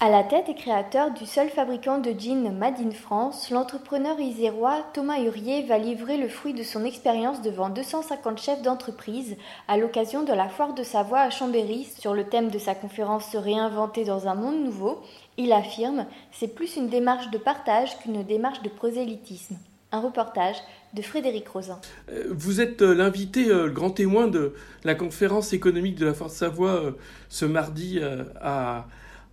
À la tête et créateur du seul fabricant de jeans Made in France, l'entrepreneur isérois Thomas Hurier va livrer le fruit de son expérience devant 250 chefs d'entreprise à l'occasion de la foire de Savoie à Chambéry sur le thème de sa conférence Se réinventer dans un monde nouveau. Il affirme c'est plus une démarche de partage qu'une démarche de prosélytisme. Un reportage de Frédéric Rosin. Euh, vous êtes euh, l'invité, euh, le grand témoin de la conférence économique de la Foire de Savoie ce mardi à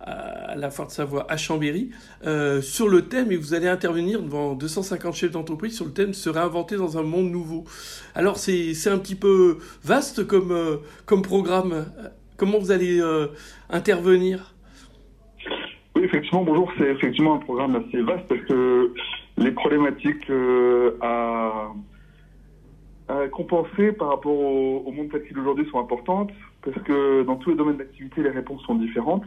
à la Foire de Savoie à Chambéry euh, sur le thème et vous allez intervenir devant 250 chefs d'entreprise sur le thème se réinventer dans un monde nouveau. Alors c'est un petit peu vaste comme, euh, comme programme. Comment vous allez euh, intervenir? Oui, effectivement, bonjour. C'est effectivement un programme assez vaste parce que les problématiques à, compenser par rapport au, monde tel qu'il aujourd'hui sont importantes parce que dans tous les domaines d'activité, les réponses sont différentes.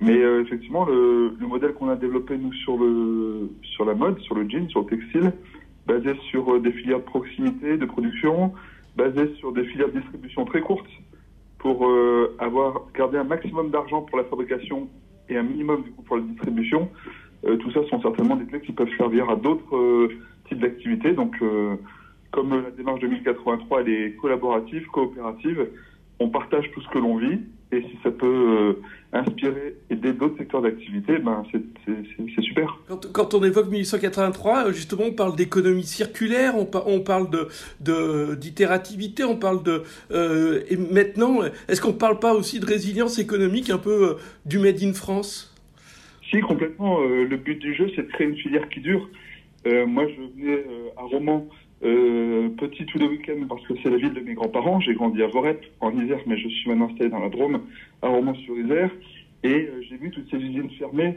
Mais euh, effectivement, le, le modèle qu'on a développé nous sur le sur la mode, sur le jean, sur le textile, basé sur euh, des filières de proximité, de production, basé sur des filières de distribution très courtes, pour euh, avoir gardé un maximum d'argent pour la fabrication et un minimum du coup pour la distribution. tout ça sont certainement des clés qui peuvent servir à d'autres types d'activités. Donc, comme la démarche de 1083 elle est collaborative, coopérative, on partage tout ce que l'on vit et si ça peut inspirer, aider d'autres secteurs d'activité, ben c'est super. Quand, quand, on évoque 1883, euh, justement, on parle d'économie circulaire, on, on parle de d'itérativité, on parle de euh, et maintenant, est-ce qu'on parle pas aussi de résilience économique, un peu euh, du made in France? Si complètement. le but du jeu, c'est de créer une filière qui dure. moi, je venais à Romans euh, petit tous les week-ends parce que c'est la ville de mes grands-parents. J'ai grandi à Vorep, en Isère, mais je suis maintenant installé dans la Drôme, à Romans-sur-Isère. Et euh, j'ai vu toutes ces usines fermées.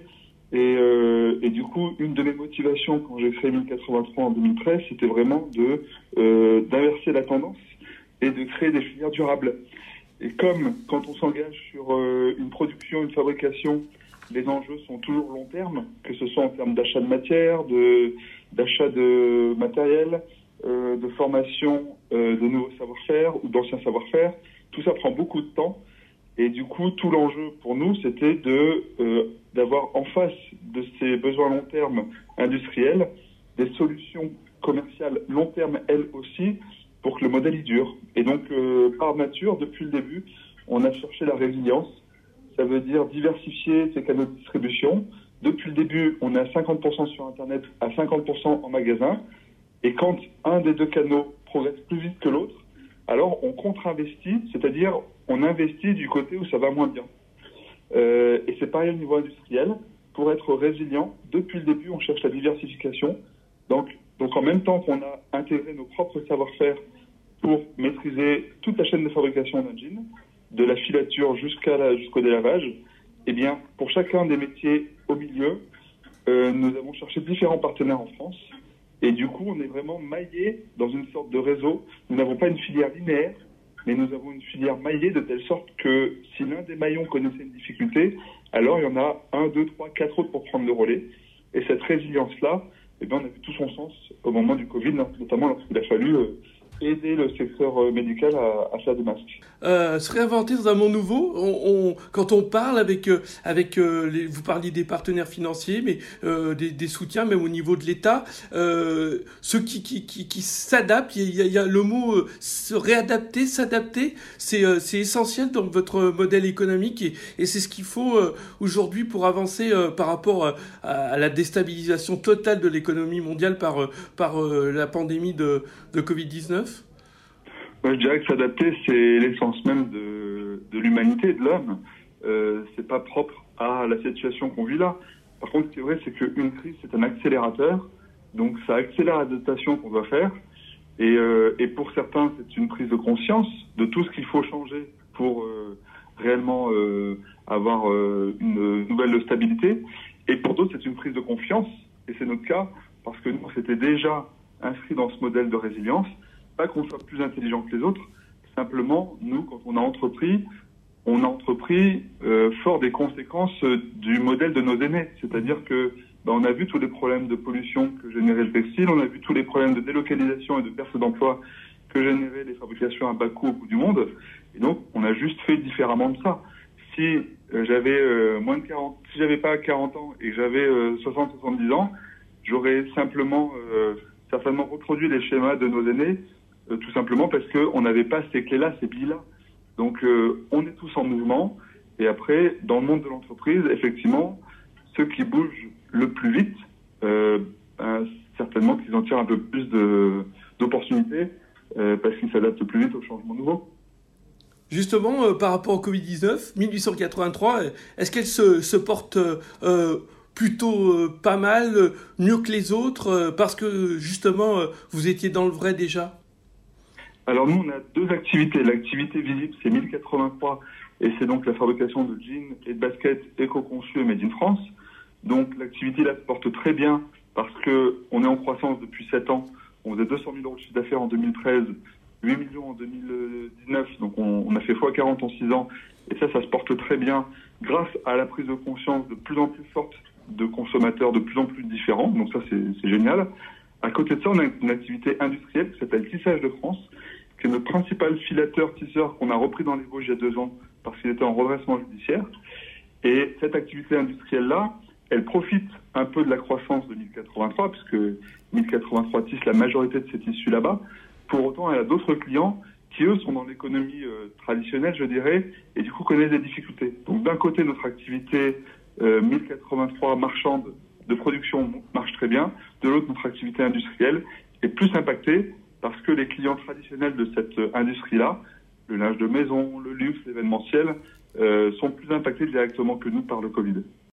Et, euh, et, du coup, une de mes motivations quand j'ai créé 1083 en 2013, c'était vraiment de euh, d'inverser la tendance et de créer des filières durables. Et comme quand on s'engage sur euh, une production, une fabrication, les enjeux sont toujours long terme, que ce soit en termes d'achat de matière, d'achat de matériel, euh, de formation euh, de nouveaux savoir-faire ou d'anciens savoir-faire. Tout ça prend beaucoup de temps. Et du coup, tout l'enjeu pour nous, c'était de euh, d'avoir en face de ces besoins long terme industriels des solutions commerciales long terme elles aussi pour que le modèle y dure. Et donc, par nature, depuis le début, on a cherché la résilience. Ça veut dire diversifier ses canaux de distribution. Depuis le début, on est à 50% sur Internet, à 50% en magasin. Et quand un des deux canaux progresse plus vite que l'autre, alors on contre-investit, c'est-à-dire on investit du côté où ça va moins bien. Euh, et c'est pareil au niveau industriel. Pour être résilient, depuis le début, on cherche la diversification. Donc, donc en même temps qu'on a intégré nos propres savoir-faire pour maîtriser toute la chaîne de fabrication d'un jean, de la filature jusqu'à jusqu'au délavage, eh bien, pour chacun des métiers au milieu, euh, nous avons cherché différents partenaires en France et du coup, on est vraiment maillé dans une sorte de réseau. Nous n'avons pas une filière linéaire, mais nous avons une filière maillée de telle sorte que si l'un des maillons connaissait une difficulté, alors il y en a un, deux, trois, quatre autres pour prendre le relais. Et cette résilience-là, eh bien, on a vu tout son sens au moment du Covid, notamment lorsqu'il a fallu euh, aider le secteur euh, médical à, à faire des masques. Euh, se réinventer dans un monde nouveau. Quand on parle avec, euh, vous parliez des partenaires financiers, mais des, soutiens même au niveau de l'État, ceux qui, s'adaptent, il y, a, le mot se réadapter, s'adapter, c'est essentiel dans votre modèle économique et, c'est ce qu'il faut aujourd'hui pour avancer par rapport à, la déstabilisation totale de l'économie mondiale par, la pandémie de Covid-19. Je dirais que s'adapter, c'est l'essence même de, de l'humanité, de l'homme. Euh, c'est pas propre à la situation qu'on vit là. Par contre, ce qui est vrai, c'est qu'une crise, c'est un accélérateur. Donc, ça accélère l'adaptation qu'on doit faire. Et, euh, et pour certains, c'est une prise de conscience de tout ce qu'il faut changer pour euh, réellement euh, avoir euh, une nouvelle stabilité. Et pour d'autres, c'est une prise de confiance. Et c'est notre cas parce que nous, on s'était déjà inscrit dans ce modèle de résilience. Pas qu'on soit plus intelligent que les autres, simplement, nous, quand on a entrepris, on a entrepris euh, fort des conséquences euh, du modèle de nos aînés. C'est-à-dire que ben, on a vu tous les problèmes de pollution que générait le textile, on a vu tous les problèmes de délocalisation et de perte d'emploi que généraient les fabrications à bas coût au bout du monde. Et donc, on a juste fait différemment de ça. Si euh, j'avais moins de 40, si j'avais pas 40 ans et que j'avais 60-70 ans, j'aurais simplement certainement reproduit les schémas de nos aînés, tout simplement parce qu'on n'avait pas ces clés-là, ces billes-là. Donc on est tous en mouvement. Et après, dans le monde de l'entreprise, effectivement, ceux qui bougent le plus vite, ben, certainement qu'ils en tirent un peu plus d'opportunités parce qu'ils s'adaptent plus vite aux changements nouveaux. Justement, euh, par rapport au Covid-19, 1883, est-ce qu'elle se, porte euh, plutôt euh, pas mal, mieux que les autres, parce que justement, vous étiez dans le vrai déjà? Alors nous, on a deux activités. L'activité visible, c'est 1083, et c'est donc la fabrication de jeans et de baskets éco-conçus et made in France. Donc l'activité là se porte très bien parce qu'on est en croissance depuis 7 ans. On faisait 200 000 euros de chiffre d'affaires en 2013, 8 millions en 2019, donc on, a fait x40 en 6 ans, et ça, ça se porte très bien grâce à la prise de conscience de plus en plus forte de consommateurs de plus en plus différents, donc ça c'est génial. À côté de ça, on a une activité industrielle qui s'appelle Tissage de France, qui est notre principal filateur tisseur qu'on a repris dans les Vosges il y a deux ans parce qu'il était en redressement judiciaire. Et cette activité industrielle-là, elle profite un peu de la croissance de 1083, puisque 1083 tisse la majorité de ses tissus là-bas. Pour autant, elle a d'autres clients qui, eux, sont dans l'économie euh, traditionnelle, je dirais, et du coup connaissent des difficultés. Donc d'un côté, notre activité 1083 euh, marchande de production très bien, de l'autre, notre activité industrielle est plus impactée parce que les clients traditionnels de cette euh, industrie-là, le linge de maison, le luxe, l'événementiel, sont plus impactés directement que nous par le Covid.